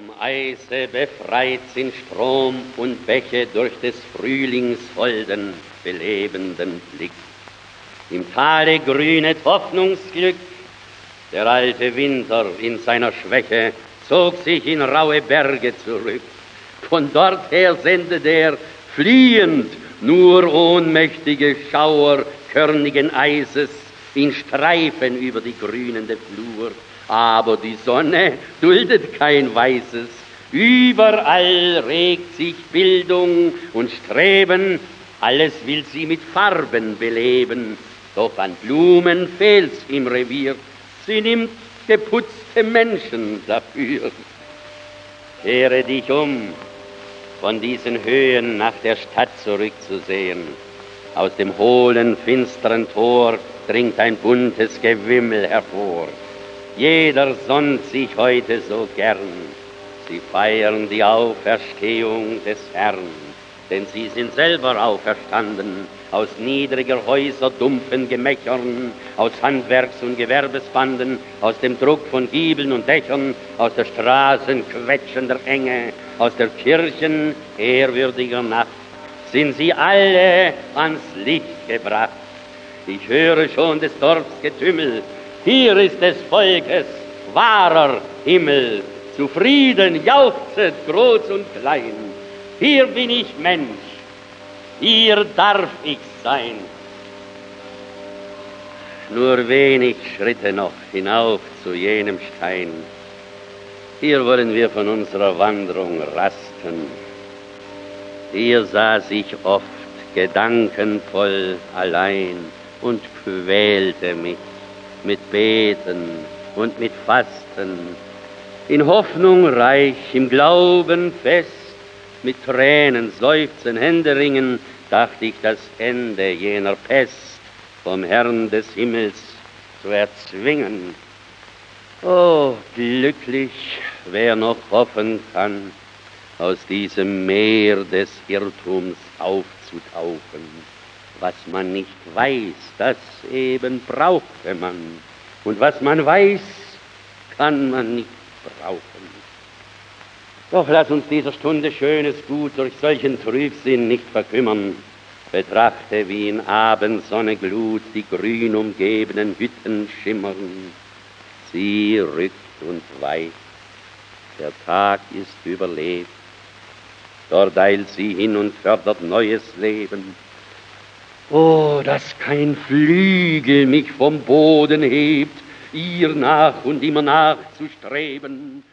Vom Eise befreit sind Strom und Bäche durch des Frühlings holden, belebenden Blick. Im Tale grünet Hoffnungsglück, der alte Winter in seiner Schwäche zog sich in raue Berge zurück. Von dort her sendet er fliehend nur ohnmächtige Schauer körnigen Eises in Streifen über die grünende Flur. Aber die Sonne duldet kein Weißes. Überall regt sich Bildung und Streben, alles will sie mit Farben beleben. Doch an Blumen fehlt's im Revier, sie nimmt geputzte Menschen dafür. Kehre dich um, von diesen Höhen nach der Stadt zurückzusehen. Aus dem hohlen, finsteren Tor dringt ein buntes Gewimmel hervor. Jeder sonnt sich heute so gern. Sie feiern die Auferstehung des Herrn, denn sie sind selber auferstanden aus niedriger Häuser dumpfen Gemächern, aus Handwerks- und Gewerbesbanden, aus dem Druck von Giebeln und Dächern, aus der Straßen quetschender Enge, aus der Kirchen ehrwürdiger Nacht, sind sie alle ans Licht gebracht. Ich höre schon des Dorfs Getümmel, hier ist des Volkes wahrer Himmel. Zufrieden jauchzet groß und klein. Hier bin ich Mensch, hier darf ich sein. Nur wenig Schritte noch hinauf zu jenem Stein. Hier wollen wir von unserer Wanderung rasten. Hier saß ich oft gedankenvoll allein und quälte mich mit Beten und mit Fasten, in Hoffnung reich, im Glauben fest, mit Tränen, Seufzen, Händeringen, dachte ich das Ende jener Pest vom Herrn des Himmels zu erzwingen. Oh, glücklich, wer noch hoffen kann, aus diesem Meer des Irrtums aufzutauchen was man nicht weiß, das eben brauchte man. Und was man weiß, kann man nicht brauchen. Doch lass uns dieser Stunde schönes Gut durch solchen Trübsinn nicht verkümmern. Betrachte, wie in Abendsonne Glut die grün umgebenen Hütten schimmern. Sie rückt und weicht, der Tag ist überlebt. Dort eilt sie hin und fördert neues Leben. Oh, dass kein Flügel mich vom Boden hebt, ihr nach und immer nachzustreben,